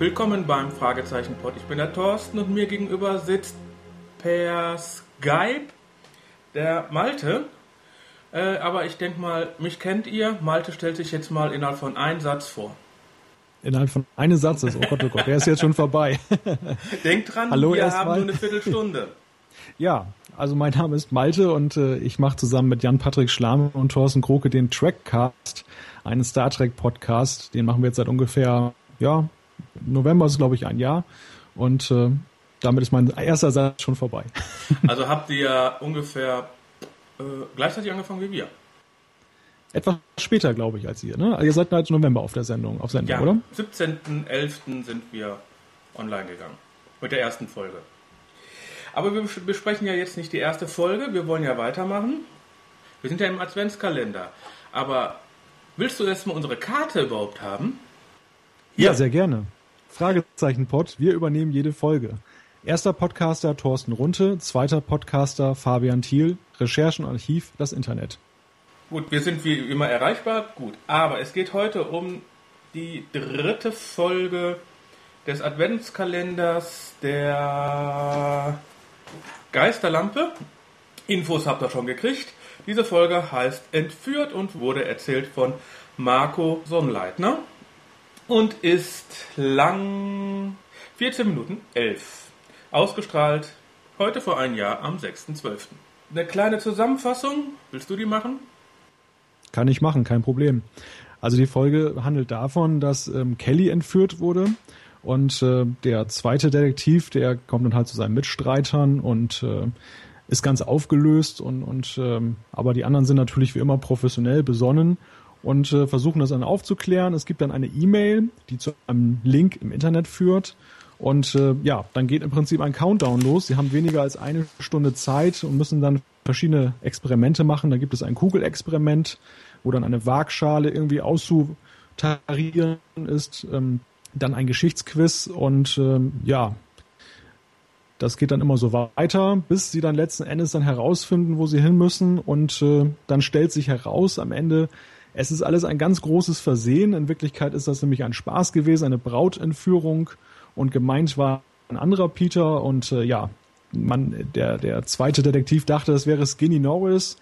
Willkommen beim Fragezeichen-Pod. Ich bin der Thorsten und mir gegenüber sitzt per Skype der Malte. Äh, aber ich denke mal, mich kennt ihr. Malte stellt sich jetzt mal innerhalb von einem Satz vor. Innerhalb von einem Satz ist, oh Gott, oh Gott, der ist jetzt schon vorbei. Denkt dran, Hallo wir haben nur eine Viertelstunde. Ja, also mein Name ist Malte und äh, ich mache zusammen mit Jan-Patrick Schlamm und Thorsten Kroke den Trackcast, einen Star Trek Podcast. Den machen wir jetzt seit ungefähr, ja, November ist glaube ich ein Jahr und äh, damit ist mein erster Satz schon vorbei. Also habt ihr ungefähr äh, gleichzeitig angefangen wie wir. Etwas später glaube ich als ihr, ne? Also ihr seid seit November auf der Sendung, auf Sendung, Ja, oder? 17.11. sind wir online gegangen. Mit der ersten Folge. Aber wir bes- besprechen ja jetzt nicht die erste Folge, wir wollen ja weitermachen. Wir sind ja im Adventskalender. Aber willst du erstmal unsere Karte überhaupt haben? Ja, sehr gerne. Fragezeichen Pod, wir übernehmen jede Folge. Erster Podcaster Thorsten Runte, zweiter Podcaster Fabian Thiel, Recherchen Archiv, das Internet. Gut, wir sind wie immer erreichbar. Gut, aber es geht heute um die dritte Folge des Adventskalenders der Geisterlampe. Infos habt ihr schon gekriegt. Diese Folge heißt Entführt und wurde erzählt von Marco Sonnleitner und ist lang 14 Minuten 11. Ausgestrahlt heute vor ein Jahr am 6.12. Eine kleine Zusammenfassung, willst du die machen? Kann ich machen, kein Problem. Also die Folge handelt davon, dass ähm, Kelly entführt wurde und äh, der zweite Detektiv, der kommt dann halt zu seinen Mitstreitern und äh, ist ganz aufgelöst und, und ähm, aber die anderen sind natürlich wie immer professionell besonnen und äh, versuchen das dann aufzuklären. Es gibt dann eine E-Mail, die zu einem Link im Internet führt und äh, ja, dann geht im Prinzip ein Countdown los. Sie haben weniger als eine Stunde Zeit und müssen dann verschiedene Experimente machen. Da gibt es ein Kugelexperiment, wo dann eine Waagschale irgendwie auszutarieren ist. Ähm, dann ein Geschichtsquiz und ähm, ja, das geht dann immer so weiter, bis sie dann letzten Endes dann herausfinden, wo sie hin müssen und äh, dann stellt sich heraus am Ende, es ist alles ein ganz großes Versehen. In Wirklichkeit ist das nämlich ein Spaß gewesen, eine Brautentführung und gemeint war ein anderer Peter und äh, ja, man, der, der zweite Detektiv dachte, es wäre Skinny Norris,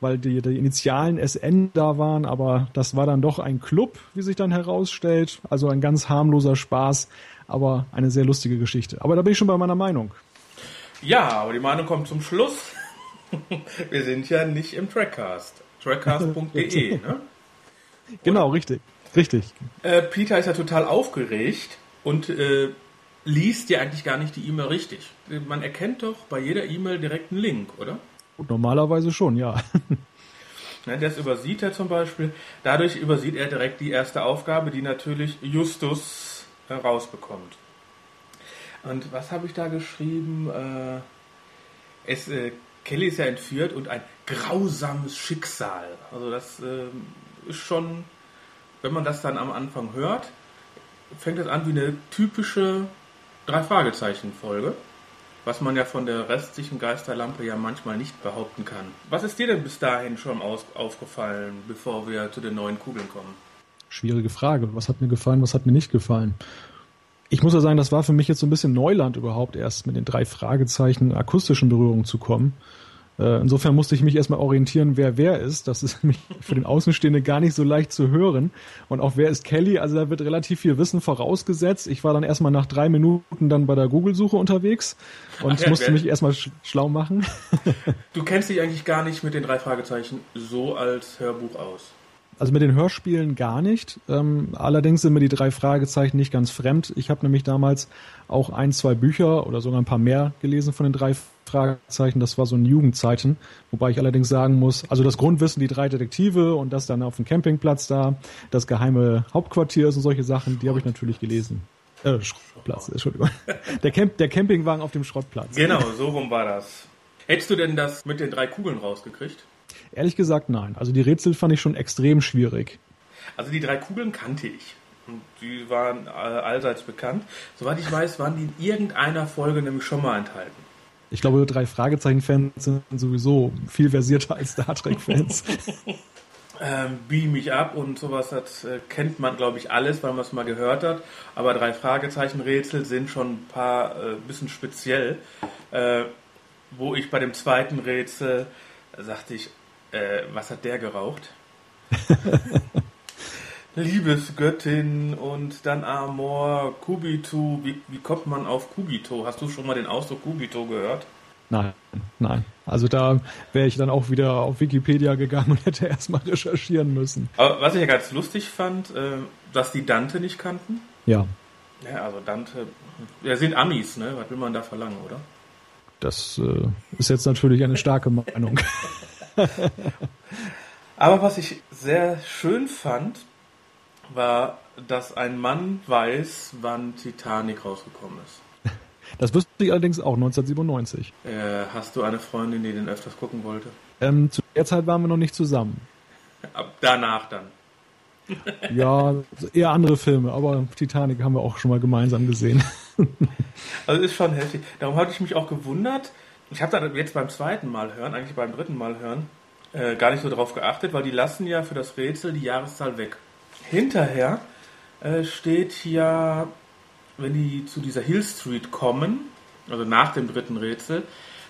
weil die, die Initialen SN da waren, aber das war dann doch ein Club, wie sich dann herausstellt. Also ein ganz harmloser Spaß, aber eine sehr lustige Geschichte. Aber da bin ich schon bei meiner Meinung. Ja, aber die Meinung kommt zum Schluss. Wir sind ja nicht im Trackcast. Trackcast.de, ne? Genau, richtig. Richtig. Äh, Peter ist ja total aufgeregt und äh, liest ja eigentlich gar nicht die E-Mail richtig. Man erkennt doch bei jeder E-Mail direkt einen Link, oder? Und normalerweise schon, ja. Ne, das übersieht er zum Beispiel. Dadurch übersieht er direkt die erste Aufgabe, die natürlich Justus herausbekommt. Und was habe ich da geschrieben? Äh, es, äh, Kelly ist ja entführt und ein grausames Schicksal. Also das ähm, ist schon, wenn man das dann am Anfang hört, fängt es an wie eine typische Drei-Fragezeichen-Folge. Was man ja von der restlichen Geisterlampe ja manchmal nicht behaupten kann. Was ist dir denn bis dahin schon aufgefallen, bevor wir zu den neuen Kugeln kommen? Schwierige Frage. Was hat mir gefallen, was hat mir nicht gefallen? Ich muss ja sagen, das war für mich jetzt so ein bisschen Neuland überhaupt erst mit den drei Fragezeichen akustischen Berührungen zu kommen. Äh, Insofern musste ich mich erstmal orientieren, wer wer ist. Das ist nämlich für den Außenstehende gar nicht so leicht zu hören. Und auch wer ist Kelly? Also da wird relativ viel Wissen vorausgesetzt. Ich war dann erstmal nach drei Minuten dann bei der Google-Suche unterwegs und ja, musste mich erstmal sch schlau machen. Du kennst dich eigentlich gar nicht mit den drei Fragezeichen so als Hörbuch aus. Also mit den Hörspielen gar nicht. Ähm, allerdings sind mir die drei Fragezeichen nicht ganz fremd. Ich habe nämlich damals auch ein, zwei Bücher oder sogar ein paar mehr gelesen von den drei Fragezeichen. Das war so in Jugendzeiten. Wobei ich allerdings sagen muss, also das Grundwissen, die drei Detektive und das dann auf dem Campingplatz da, das geheime Hauptquartier ist und solche Sachen, die habe ich natürlich gelesen. Äh, Schrottplatz, Entschuldigung. Der, Camp, der Campingwagen auf dem Schrottplatz. Genau, so rum war das. Hättest du denn das mit den drei Kugeln rausgekriegt? Ehrlich gesagt, nein. Also die Rätsel fand ich schon extrem schwierig. Also die drei Kugeln kannte ich. Und die waren äh, allseits bekannt. Soweit ich weiß, waren die in irgendeiner Folge nämlich schon mal enthalten. Ich glaube, drei Fragezeichen-Fans sind sowieso viel versierter als Star Trek-Fans. ähm, Beam mich ab und sowas das äh, kennt man, glaube ich, alles, weil man es mal gehört hat. Aber drei Fragezeichen-Rätsel sind schon ein paar äh, bisschen speziell. Äh, wo ich bei dem zweiten Rätsel sagte ich, äh, was hat der geraucht? Liebesgöttin und dann Amor, Kubito. Wie, wie kommt man auf Kubito? Hast du schon mal den Ausdruck Kubito gehört? Nein, nein. Also da wäre ich dann auch wieder auf Wikipedia gegangen und hätte erstmal recherchieren müssen. Aber was ich ja ganz lustig fand, äh, dass die Dante nicht kannten. Ja. Ja, also Dante, ja, sind Amis, ne? Was will man da verlangen, oder? Das äh, ist jetzt natürlich eine starke Meinung. Aber was ich sehr schön fand, war, dass ein Mann weiß, wann Titanic rausgekommen ist. Das wusste ich allerdings auch 1997. Äh, hast du eine Freundin, die den öfters gucken wollte? Ähm, zu der Zeit waren wir noch nicht zusammen. Ab danach dann. ja, eher andere Filme, aber Titanic haben wir auch schon mal gemeinsam gesehen. also ist schon heftig. Darum hatte ich mich auch gewundert. Ich habe da jetzt beim zweiten Mal hören, eigentlich beim dritten Mal hören, äh, gar nicht so drauf geachtet, weil die lassen ja für das Rätsel die Jahreszahl weg. Hinterher äh, steht hier, wenn die zu dieser Hill Street kommen, also nach dem dritten Rätsel,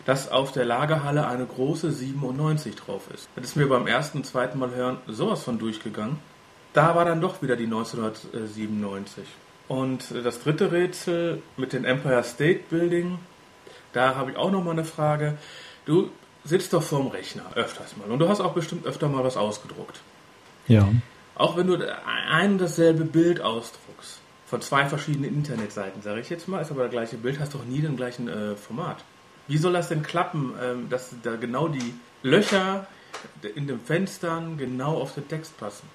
dass auf der Lagerhalle eine große 97 drauf ist. Das ist mir beim ersten und zweiten Mal hören sowas von durchgegangen. Da war dann doch wieder die 1997. Und das dritte Rätsel mit dem Empire State Building, da habe ich auch noch mal eine Frage. Du sitzt doch vorm Rechner öfters mal und du hast auch bestimmt öfter mal was ausgedruckt. Ja. Auch wenn du ein und dasselbe Bild ausdruckst, von zwei verschiedenen Internetseiten, sage ich jetzt mal, ist aber das gleiche Bild, hast doch nie den gleichen äh, Format. Wie soll das denn klappen, ähm, dass da genau die Löcher in den Fenstern genau auf den Text passen?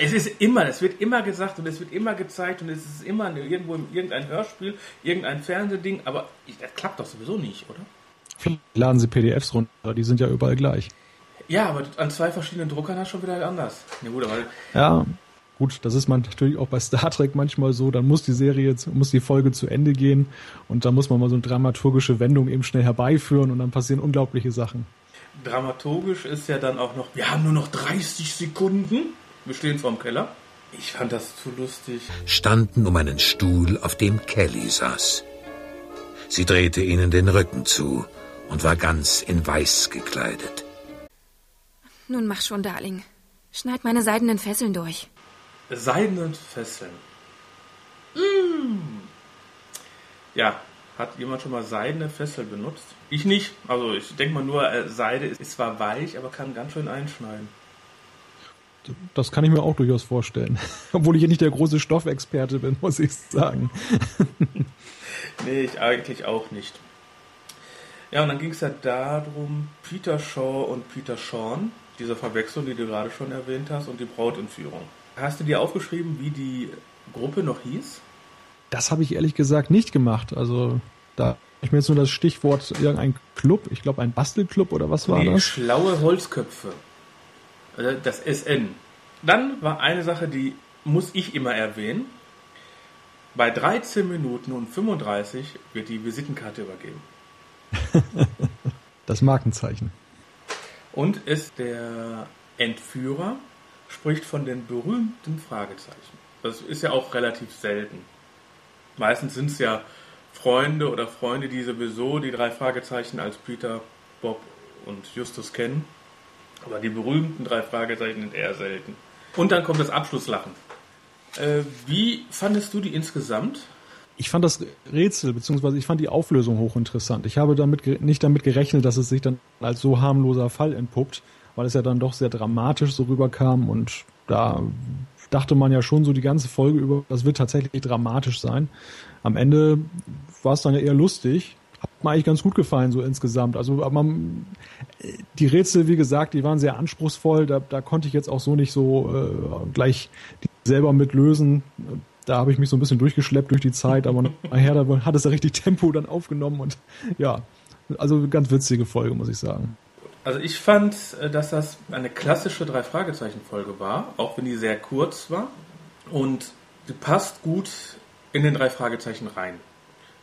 Es ist immer, es wird immer gesagt und es wird immer gezeigt und es ist immer irgendwo in irgendein Hörspiel, irgendein Fernsehding, aber das klappt doch sowieso nicht, oder? Laden Sie PDFs runter, die sind ja überall gleich. Ja, aber an zwei verschiedenen Druckern hast du schon wieder anders. Ja, gut, aber ja, gut, das ist man natürlich auch bei Star Trek manchmal so, dann muss die Serie, muss die Folge zu Ende gehen und da muss man mal so eine dramaturgische Wendung eben schnell herbeiführen und dann passieren unglaubliche Sachen. Dramaturgisch ist ja dann auch noch, wir haben nur noch 30 Sekunden, wir stehen vorm Keller. Ich fand das zu lustig. Standen um einen Stuhl, auf dem Kelly saß. Sie drehte ihnen den Rücken zu und war ganz in Weiß gekleidet. Nun mach schon, Darling. Schneid meine seidenen Fesseln durch. Seidenen Fesseln. Mmh. Ja, hat jemand schon mal seidene Fessel benutzt? Ich nicht. Also ich denke mal nur, äh, Seide ist zwar weich, aber kann ganz schön einschneiden. Das kann ich mir auch durchaus vorstellen. Obwohl ich ja nicht der große Stoffexperte bin, muss ich sagen. nee, ich eigentlich auch nicht. Ja, und dann ging es ja darum, Peter Shaw und Peter Sean diese Verwechslung, die du gerade schon erwähnt hast, und die Brautentführung. Hast du dir aufgeschrieben, wie die Gruppe noch hieß? Das habe ich ehrlich gesagt nicht gemacht. Also da ich mir jetzt nur das Stichwort irgendein Club, ich glaube ein Bastelclub oder was war nee, das? Schlaue Holzköpfe. Also das SN. Dann war eine Sache, die muss ich immer erwähnen. Bei 13 Minuten und 35 wird die Visitenkarte übergeben. das Markenzeichen. Und ist der Entführer spricht von den berühmten Fragezeichen. Das ist ja auch relativ selten. Meistens sind es ja Freunde oder Freunde, die sowieso die drei Fragezeichen als Peter, Bob und Justus kennen. Aber die berühmten drei Fragezeichen sind eher selten. Und dann kommt das Abschlusslachen. Äh, wie fandest du die insgesamt? ich fand das Rätsel, beziehungsweise ich fand die Auflösung hochinteressant. Ich habe damit nicht damit gerechnet, dass es sich dann als so harmloser Fall entpuppt, weil es ja dann doch sehr dramatisch so rüberkam und da dachte man ja schon so die ganze Folge über, das wird tatsächlich dramatisch sein. Am Ende war es dann ja eher lustig. Hat mir eigentlich ganz gut gefallen, so insgesamt. Also man, die Rätsel, wie gesagt, die waren sehr anspruchsvoll. Da, da konnte ich jetzt auch so nicht so äh, gleich selber mitlösen da habe ich mich so ein bisschen durchgeschleppt durch die Zeit, aber nachher da hat es ja richtig Tempo dann aufgenommen und ja, also ganz witzige Folge, muss ich sagen. Also ich fand, äh, dass das eine klassische Drei-Fragezeichen-Folge war, auch wenn die sehr kurz war und die passt gut in den drei Fragezeichen rein.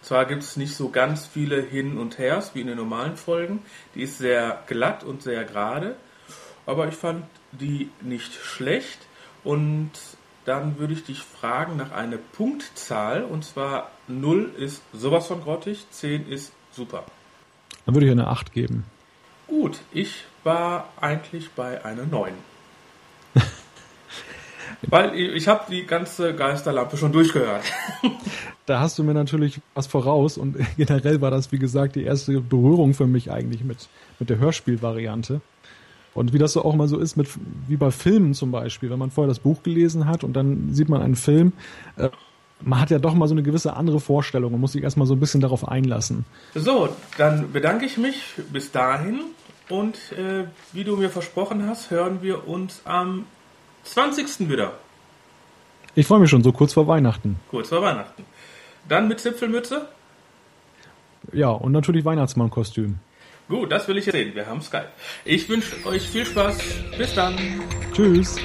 Zwar gibt es nicht so ganz viele Hin und Hers wie in den normalen Folgen, die ist sehr glatt und sehr gerade, aber ich fand die nicht schlecht. Und dann würde ich dich fragen nach einer Punktzahl. Und zwar 0 ist sowas von grottig, 10 ist super. Dann würde ich eine 8 geben. Gut, ich war eigentlich bei einer 9. Weil ich habe die ganze Geisterlampe schon durchgehört. da hast du mir natürlich was voraus und generell war das, wie gesagt, die erste Berührung für mich eigentlich mit, mit der Hörspielvariante. Und wie das so auch mal so ist, mit, wie bei Filmen zum Beispiel, wenn man vorher das Buch gelesen hat und dann sieht man einen Film, äh, man hat ja doch mal so eine gewisse andere Vorstellung und muss sich erstmal so ein bisschen darauf einlassen. So, dann bedanke ich mich bis dahin und äh, wie du mir versprochen hast, hören wir uns am 20. wieder. Ich freue mich schon, so kurz vor Weihnachten. Kurz vor Weihnachten. Dann mit Zipfelmütze? Ja, und natürlich Weihnachtsmannkostüm. Gut, das will ich sehen. Wir haben Skype. Ich wünsche euch viel Spaß. Bis dann. Tschüss.